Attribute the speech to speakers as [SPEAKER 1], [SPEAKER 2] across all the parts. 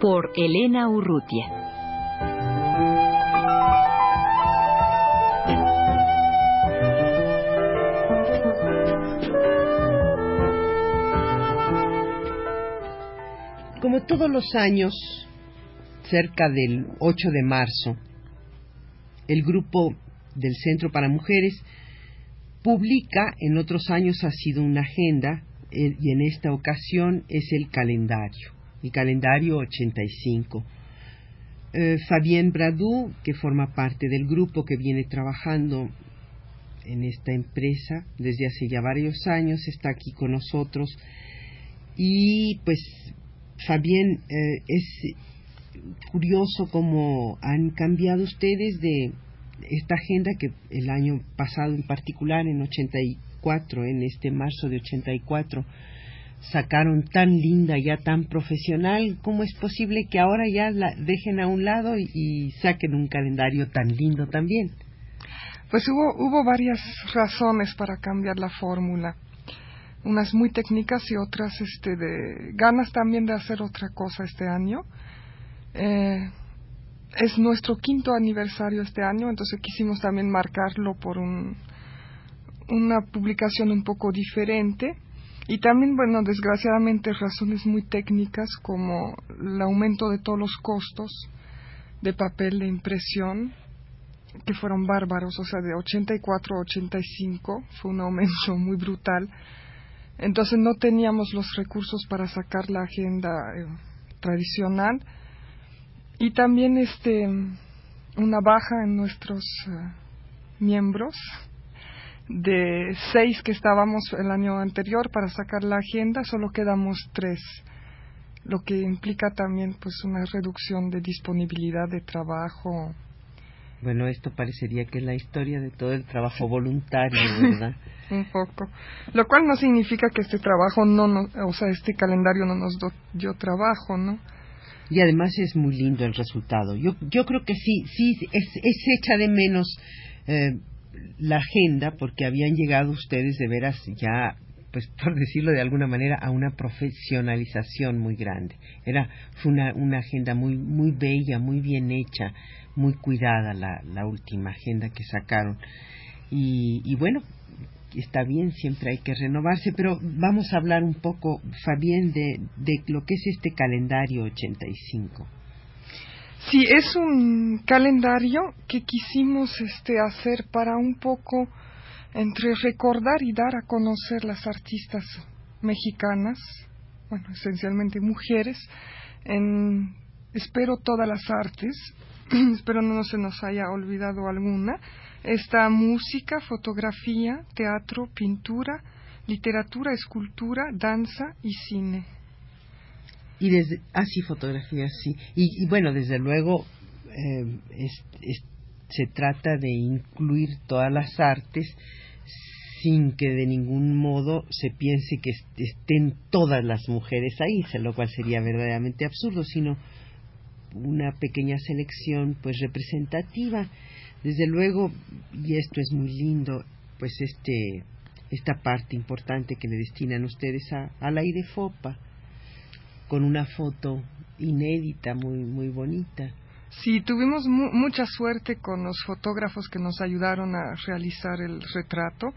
[SPEAKER 1] Por Elena Urrutia.
[SPEAKER 2] Como todos los años, cerca del 8 de marzo, el grupo del Centro para Mujeres publica, en otros años ha sido una agenda eh, y en esta ocasión es el calendario, el calendario 85. Eh, Fabien Bradou, que forma parte del grupo que viene trabajando en esta empresa desde hace ya varios años, está aquí con nosotros y pues Fabien, eh, es curioso cómo han cambiado ustedes de esta agenda que el año pasado en particular, en 84, en este marzo de 84, sacaron tan linda, ya tan profesional, ¿cómo es posible que ahora ya la dejen a un lado y, saquen un calendario tan lindo también?
[SPEAKER 3] Pues hubo, hubo varias razones para cambiar la fórmula unas muy técnicas y otras este, de ganas también de hacer otra cosa este año. Eh, es nuestro quinto aniversario este año, entonces quisimos también marcarlo por un, una publicación un poco diferente. Y también, bueno, desgraciadamente razones muy técnicas como el aumento de todos los costos de papel de impresión, que fueron bárbaros, o sea, de 84 a 85 fue un aumento muy brutal. Entonces no teníamos los recursos para sacar la agenda eh, tradicional y también este una baja en nuestros eh, miembros de seis que estábamos el año anterior para sacar la agenda solo quedamos tres lo que implica también pues una reducción de disponibilidad de trabajo
[SPEAKER 2] bueno, esto parecería que es la historia de todo el trabajo voluntario, ¿verdad?
[SPEAKER 3] Un poco. Lo cual no significa que este trabajo no, no o sea, este calendario no nos dio trabajo, ¿no?
[SPEAKER 2] Y además es muy lindo el resultado. Yo, yo creo que sí, sí, es, es hecha de menos eh, la agenda porque habían llegado ustedes de veras ya pues por decirlo de alguna manera, a una profesionalización muy grande. Era fue una, una agenda muy muy bella, muy bien hecha, muy cuidada la, la última agenda que sacaron. Y, y bueno, está bien, siempre hay que renovarse, pero vamos a hablar un poco, Fabián, de, de lo que es este calendario 85.
[SPEAKER 3] Sí, es un calendario que quisimos este, hacer para un poco entre recordar y dar a conocer las artistas mexicanas, bueno, esencialmente mujeres, en, espero todas las artes, espero no se nos haya olvidado alguna, está música, fotografía, teatro, pintura, literatura, escultura, danza y cine.
[SPEAKER 2] Y desde, ah, sí, fotografía, sí. Y, bueno, desde luego, eh, se trata de incluir todas las artes sin que de ningún modo se piense que estén todas las mujeres ahí, lo cual sería verdaderamente absurdo, sino una pequeña selección pues representativa. Desde luego, y esto es muy lindo, pues este esta parte importante que le destinan ustedes a, al aire FOPA, con una foto inédita, muy, muy bonita.
[SPEAKER 3] Sí, tuvimos mucha suerte con los fotógrafos que nos ayudaron a realizar el retrato,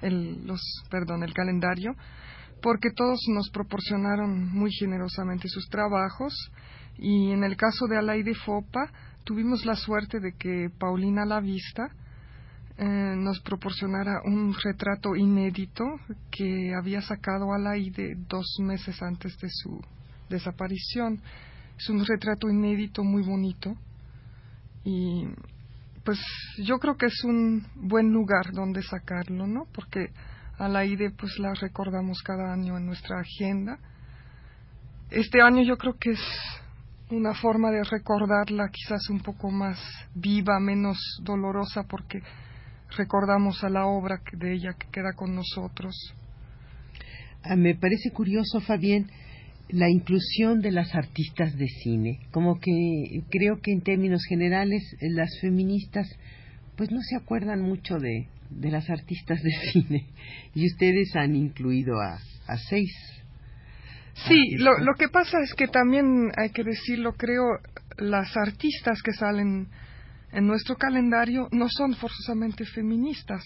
[SPEAKER 3] el, los, perdón, el calendario, porque todos nos proporcionaron muy generosamente sus trabajos y en el caso de Alaide Fopa tuvimos la suerte de que Paulina Lavista eh, nos proporcionara un retrato inédito que había sacado Alaide dos meses antes de su desaparición. Es un retrato inédito muy bonito y pues yo creo que es un buen lugar donde sacarlo, ¿no? Porque a la pues la recordamos cada año en nuestra agenda este año yo creo que es una forma de recordarla quizás un poco más viva, menos dolorosa, porque recordamos a la obra de ella que queda con nosotros.
[SPEAKER 2] Ah, me parece curioso, Fabián, la inclusión de las artistas de cine. Como que creo que en términos generales eh, las feministas pues no se acuerdan mucho de, de las artistas de cine y ustedes han incluido a, a seis.
[SPEAKER 3] Sí, lo, lo que pasa es que también hay que decirlo, creo, las artistas que salen en nuestro calendario no son forzosamente feministas.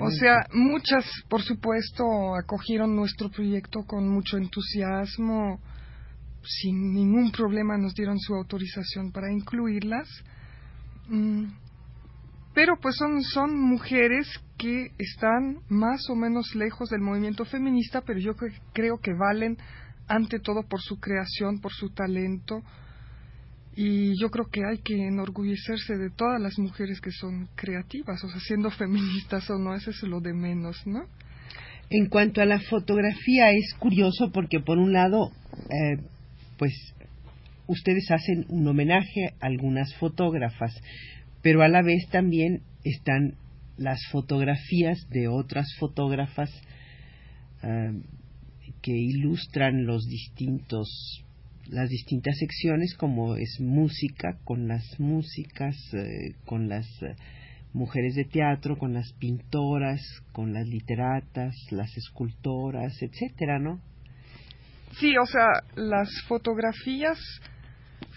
[SPEAKER 3] O sea, muchas, por supuesto, acogieron nuestro proyecto con mucho entusiasmo, sin ningún problema nos dieron su autorización para incluirlas. Mm, pero pues son, son mujeres que están más o menos lejos del movimiento feminista, pero yo creo que valen ante todo por su creación, por su talento, y yo creo que hay que enorgullecerse de todas las mujeres que son creativas, o sea, siendo feministas o no, eso es lo de menos, ¿no?
[SPEAKER 2] En cuanto a la fotografía, es curioso porque por un lado, eh, pues ustedes hacen un homenaje a algunas fotógrafas, pero a la vez también están las fotografías de otras fotógrafas eh, que ilustran los distintos las distintas secciones como es música con las músicas eh, con las eh, mujeres de teatro con las pintoras con las literatas las escultoras etcétera no
[SPEAKER 3] sí o sea las fotografías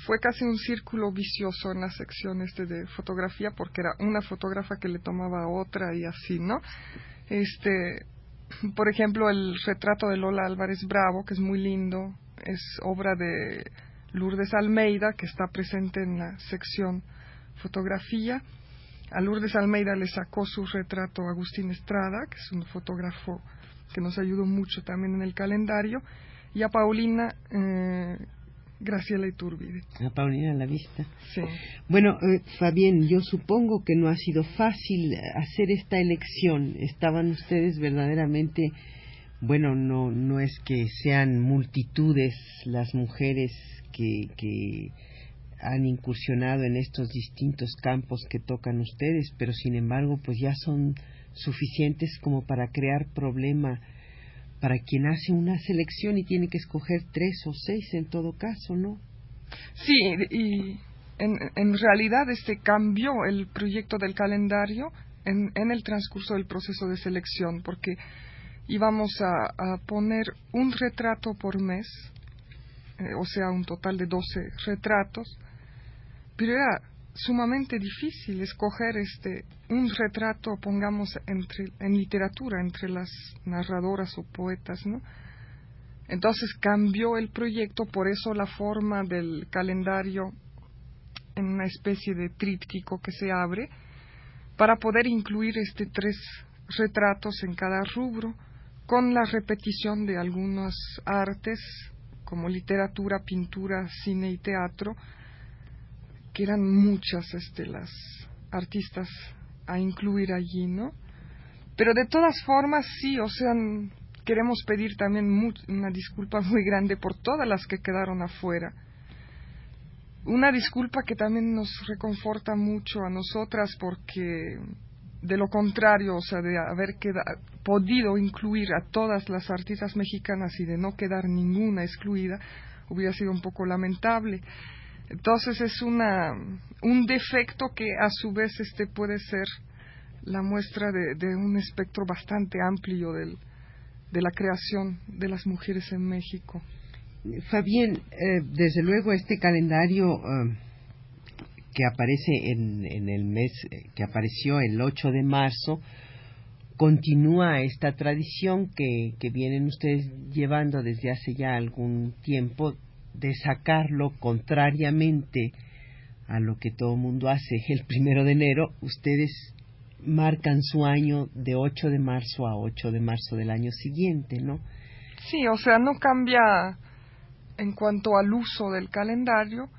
[SPEAKER 3] fue casi un círculo vicioso en la sección este de fotografía porque era una fotógrafa que le tomaba a otra y así no este por ejemplo el retrato de Lola Álvarez Bravo que es muy lindo es obra de Lourdes Almeida, que está presente en la sección fotografía. A Lourdes Almeida le sacó su retrato Agustín Estrada, que es un fotógrafo que nos ayudó mucho también en el calendario, y a Paulina eh, Graciela Iturbide.
[SPEAKER 2] A Paulina la vista.
[SPEAKER 3] Sí.
[SPEAKER 2] Bueno, eh, Fabián, yo supongo que no ha sido fácil hacer esta elección. Estaban ustedes verdaderamente bueno, no, no es que sean multitudes las mujeres que, que han incursionado en estos distintos campos que tocan ustedes, pero sin embargo, pues ya son suficientes como para crear problema para quien hace una selección y tiene que escoger tres o seis en todo caso, ¿no?
[SPEAKER 3] Sí, y en, en realidad este cambió el proyecto del calendario en, en el transcurso del proceso de selección, porque íbamos a, a poner un retrato por mes, eh, o sea, un total de 12 retratos, pero era sumamente difícil escoger este un retrato, pongamos, entre, en literatura, entre las narradoras o poetas, ¿no? Entonces cambió el proyecto, por eso la forma del calendario en una especie de tríptico que se abre, para poder incluir este tres retratos en cada rubro con la repetición de algunas artes como literatura, pintura, cine y teatro, que eran muchas este, las artistas a incluir allí, ¿no? Pero de todas formas, sí, o sea, queremos pedir también una disculpa muy grande por todas las que quedaron afuera. Una disculpa que también nos reconforta mucho a nosotras porque de lo contrario, o sea, de haber podido incluir a todas las artistas mexicanas y de no quedar ninguna excluida, hubiera sido un poco lamentable. Entonces es una, un defecto que a su vez este puede ser la muestra de, un espectro bastante amplio del, de la creación de las mujeres en México.
[SPEAKER 2] Fabián, eh, desde luego este calendario eh, que aparece en, en el mes eh, que apareció el 8 de marzo, continúa esta tradición que, que vienen ustedes llevando desde hace ya algún tiempo de sacarlo contrariamente a lo que todo mundo hace el primero de enero, ustedes marcan su año de 8 de marzo a 8 de marzo del año siguiente, ¿no?
[SPEAKER 3] Sí, o sea, no cambia en cuanto al uso del calendario,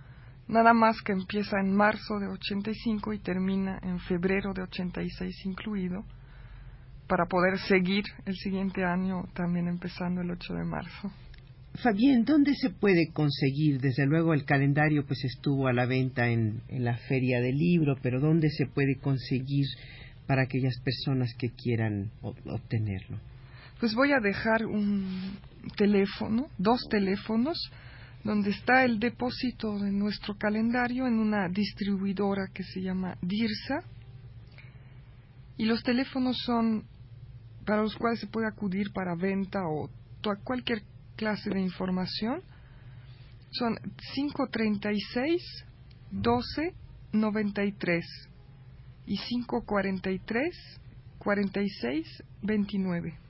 [SPEAKER 3] nada más que empieza en marzo de 85 y termina en febrero de 86 incluido, para poder seguir el siguiente año también empezando el 8 de marzo.
[SPEAKER 2] Fabián, ¿dónde se puede conseguir? Desde luego el calendario pues estuvo a la venta en, en la feria del libro, pero ¿dónde se puede conseguir para aquellas personas que quieran obtenerlo?
[SPEAKER 3] Pues voy a dejar un teléfono, dos teléfonos, donde está el depósito de nuestro calendario en una distribuidora que se llama DIRSA. Y los teléfonos son para los cuales se puede acudir para venta o cualquier clase de información. Son 536 1293 y 543 46 29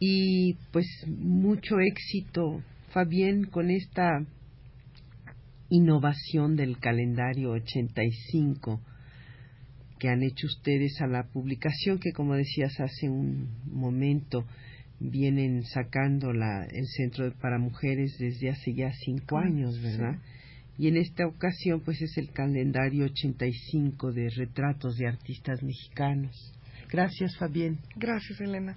[SPEAKER 2] y pues mucho éxito, Fabián, con esta innovación del calendario 85 que han hecho ustedes a la publicación que como decías hace un momento vienen sacando la, el centro para mujeres desde hace ya cinco años, ¿verdad? Y en esta ocasión pues es el calendario 85 de retratos de artistas mexicanos. Gracias, Fabián.
[SPEAKER 3] Gracias, Elena.